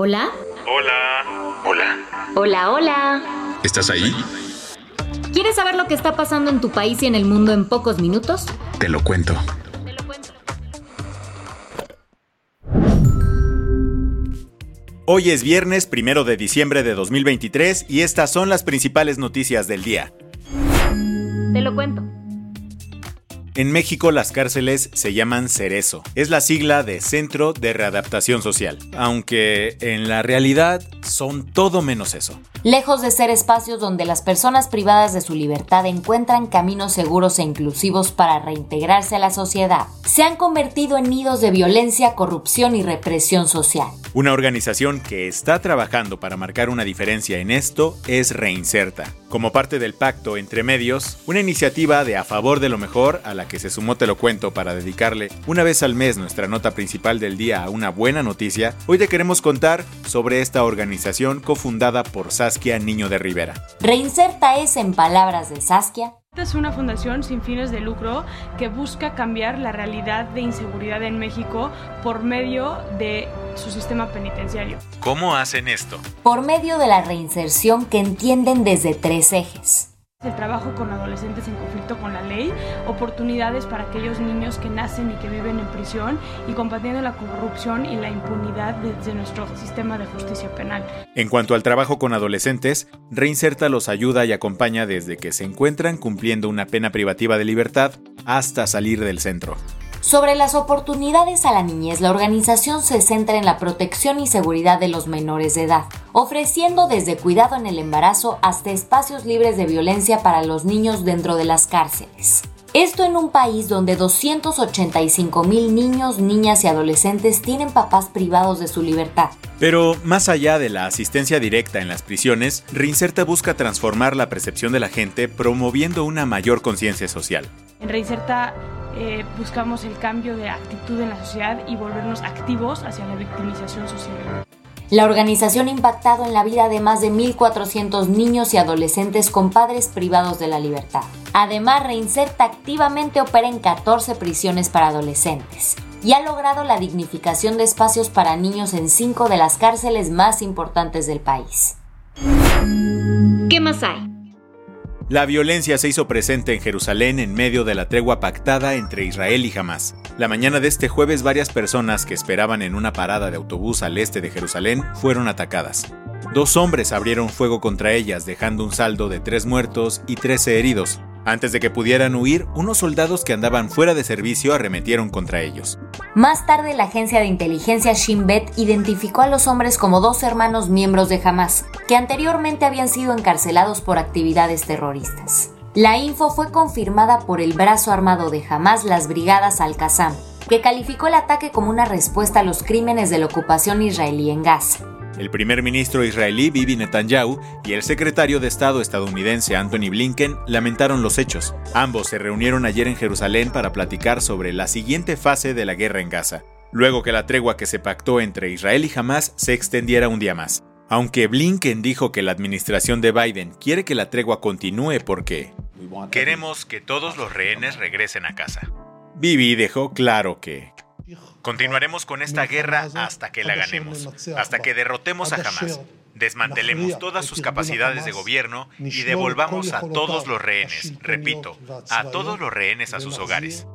Hola. Hola. Hola. Hola, hola. ¿Estás ahí? ¿Quieres saber lo que está pasando en tu país y en el mundo en pocos minutos? Te lo cuento. Te lo cuento. Hoy es viernes primero de diciembre de 2023 y estas son las principales noticias del día. Te lo cuento. En México las cárceles se llaman Cerezo. Es la sigla de Centro de Readaptación Social, aunque en la realidad son todo menos eso. Lejos de ser espacios donde las personas privadas de su libertad encuentran caminos seguros e inclusivos para reintegrarse a la sociedad, se han convertido en nidos de violencia, corrupción y represión social. Una organización que está trabajando para marcar una diferencia en esto es Reinserta. Como parte del pacto entre medios, una iniciativa de a favor de lo mejor a la que se sumó Te lo cuento para dedicarle una vez al mes nuestra nota principal del día a una buena noticia, hoy te queremos contar sobre esta organización cofundada por Saskia Niño de Rivera. Reinserta es, en palabras de Saskia, Esta es una fundación sin fines de lucro que busca cambiar la realidad de inseguridad en México por medio de su sistema penitenciario. ¿Cómo hacen esto? por medio de la reinserción que entienden desde tres ejes. El trabajo con adolescentes en conflicto con la ley, oportunidades para aquellos niños que nacen y que viven en prisión y combatiendo la corrupción y la impunidad desde nuestro sistema de justicia penal. En cuanto al trabajo con adolescentes, Reinserta los ayuda y acompaña desde que se encuentran cumpliendo una pena privativa de libertad hasta salir del centro. Sobre las oportunidades a la niñez, la organización se centra en la protección y seguridad de los menores de edad, ofreciendo desde cuidado en el embarazo hasta espacios libres de violencia para los niños dentro de las cárceles. Esto en un país donde 285 mil niños, niñas y adolescentes tienen papás privados de su libertad. Pero más allá de la asistencia directa en las prisiones, Reinserta busca transformar la percepción de la gente promoviendo una mayor conciencia social. En Reinserta eh, buscamos el cambio de actitud en la sociedad y volvernos activos hacia la victimización social. La organización ha impactado en la vida de más de 1.400 niños y adolescentes con padres privados de la libertad. Además, Reinserta activamente opera en 14 prisiones para adolescentes y ha logrado la dignificación de espacios para niños en 5 de las cárceles más importantes del país. ¿Qué más hay? La violencia se hizo presente en Jerusalén en medio de la tregua pactada entre Israel y Hamas. La mañana de este jueves varias personas que esperaban en una parada de autobús al este de Jerusalén fueron atacadas. Dos hombres abrieron fuego contra ellas, dejando un saldo de tres muertos y 13 heridos. Antes de que pudieran huir, unos soldados que andaban fuera de servicio arremetieron contra ellos. Más tarde, la agencia de inteligencia Shin Bet identificó a los hombres como dos hermanos miembros de Hamas, que anteriormente habían sido encarcelados por actividades terroristas. La info fue confirmada por el brazo armado de Hamas, las Brigadas Al-Qassam, que calificó el ataque como una respuesta a los crímenes de la ocupación israelí en Gaza. El primer ministro israelí Bibi Netanyahu y el secretario de Estado estadounidense Anthony Blinken lamentaron los hechos. Ambos se reunieron ayer en Jerusalén para platicar sobre la siguiente fase de la guerra en Gaza, luego que la tregua que se pactó entre Israel y Hamas se extendiera un día más. Aunque Blinken dijo que la administración de Biden quiere que la tregua continúe porque queremos que todos los rehenes regresen a casa. Bibi dejó claro que continuaremos con esta guerra hasta que la ganemos, hasta que derrotemos a Hamas, desmantelemos todas sus capacidades de gobierno y devolvamos a todos los rehenes, repito, a todos los rehenes a sus hogares.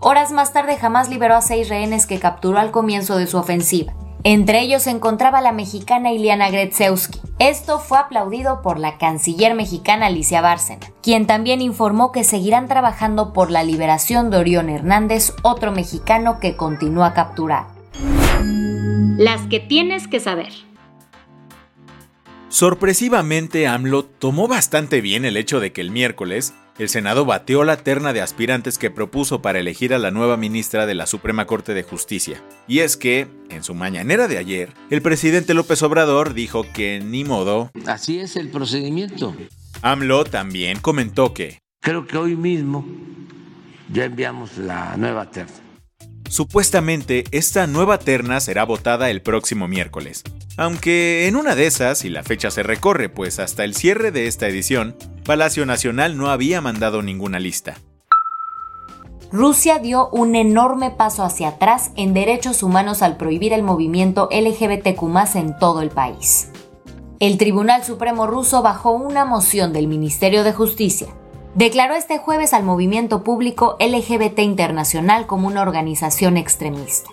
Horas más tarde, Hamas liberó a seis rehenes que capturó al comienzo de su ofensiva. Entre ellos se encontraba la mexicana Iliana Gretzewski. Esto fue aplaudido por la canciller mexicana Alicia Bárcena, quien también informó que seguirán trabajando por la liberación de Orión Hernández, otro mexicano que continúa capturado. Las que tienes que saber. Sorpresivamente, AMLO tomó bastante bien el hecho de que el miércoles el Senado bateó la terna de aspirantes que propuso para elegir a la nueva ministra de la Suprema Corte de Justicia. Y es que, en su mañanera de ayer, el presidente López Obrador dijo que ni modo. Así es el procedimiento. AMLO también comentó que. Creo que hoy mismo ya enviamos la nueva terna. Supuestamente, esta nueva terna será votada el próximo miércoles. Aunque en una de esas, y la fecha se recorre, pues hasta el cierre de esta edición, Palacio Nacional no había mandado ninguna lista. Rusia dio un enorme paso hacia atrás en derechos humanos al prohibir el movimiento LGBTQ en todo el país. El Tribunal Supremo ruso bajó una moción del Ministerio de Justicia declaró este jueves al movimiento público LGBT Internacional como una organización extremista.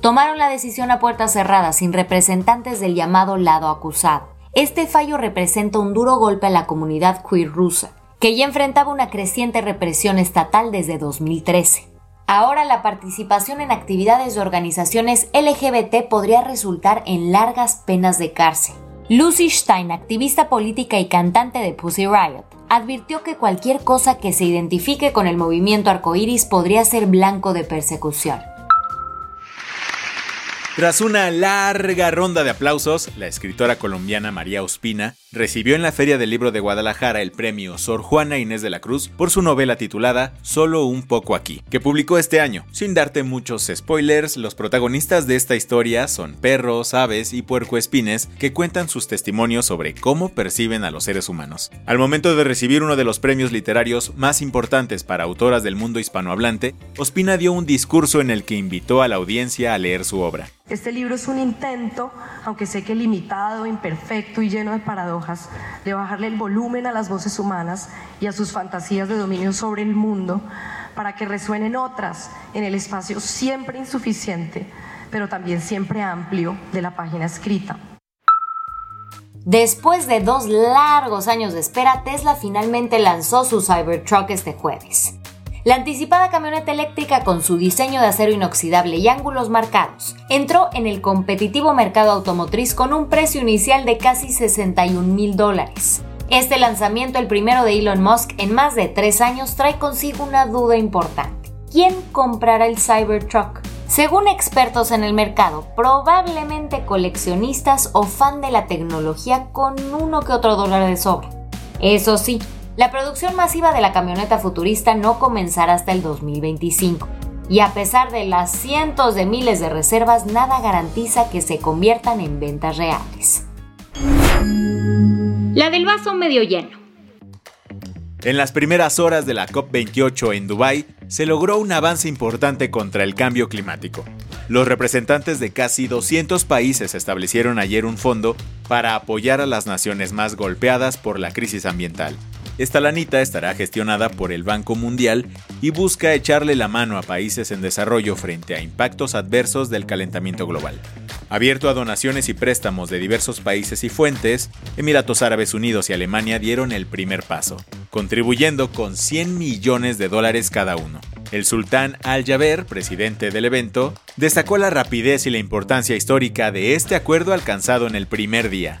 Tomaron la decisión a puertas cerradas sin representantes del llamado lado acusado. Este fallo representa un duro golpe a la comunidad queer rusa, que ya enfrentaba una creciente represión estatal desde 2013. Ahora la participación en actividades de organizaciones LGBT podría resultar en largas penas de cárcel. Lucy Stein, activista política y cantante de Pussy Riot, advirtió que cualquier cosa que se identifique con el movimiento arcoíris podría ser blanco de persecución. Tras una larga ronda de aplausos, la escritora colombiana María Ospina recibió en la Feria del Libro de Guadalajara el premio Sor Juana Inés de la Cruz por su novela titulada Solo un poco aquí, que publicó este año. Sin darte muchos spoilers, los protagonistas de esta historia son perros, aves y puercoespines que cuentan sus testimonios sobre cómo perciben a los seres humanos. Al momento de recibir uno de los premios literarios más importantes para autoras del mundo hispanohablante, Ospina dio un discurso en el que invitó a la audiencia a leer su obra. Este libro es un intento, aunque sé que limitado, imperfecto y lleno de paradojas, de bajarle el volumen a las voces humanas y a sus fantasías de dominio sobre el mundo para que resuenen otras en el espacio siempre insuficiente, pero también siempre amplio de la página escrita. Después de dos largos años de espera, Tesla finalmente lanzó su Cybertruck este jueves. La anticipada camioneta eléctrica con su diseño de acero inoxidable y ángulos marcados entró en el competitivo mercado automotriz con un precio inicial de casi 61 mil dólares. Este lanzamiento, el primero de Elon Musk en más de tres años, trae consigo una duda importante. ¿Quién comprará el Cybertruck? Según expertos en el mercado, probablemente coleccionistas o fan de la tecnología con uno que otro dólar de sobra. Eso sí, la producción masiva de la camioneta futurista no comenzará hasta el 2025. Y a pesar de las cientos de miles de reservas, nada garantiza que se conviertan en ventas reales. La del vaso medio lleno. En las primeras horas de la COP28 en Dubái, se logró un avance importante contra el cambio climático. Los representantes de casi 200 países establecieron ayer un fondo para apoyar a las naciones más golpeadas por la crisis ambiental. Esta lanita estará gestionada por el Banco Mundial y busca echarle la mano a países en desarrollo frente a impactos adversos del calentamiento global. Abierto a donaciones y préstamos de diversos países y fuentes, Emiratos Árabes Unidos y Alemania dieron el primer paso, contribuyendo con 100 millones de dólares cada uno. El sultán Al-Jaber, presidente del evento, destacó la rapidez y la importancia histórica de este acuerdo alcanzado en el primer día.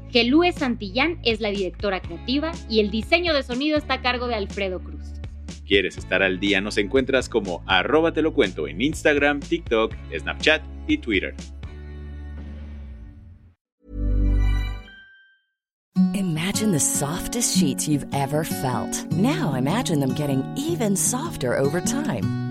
Gelúe Santillán es la directora creativa y el diseño de sonido está a cargo de Alfredo Cruz. ¿Quieres estar al día? Nos encuentras como arroba te lo cuento en Instagram, TikTok, Snapchat y Twitter. Imagine the softest sheets you've ever felt. Now imagine them getting even softer over time.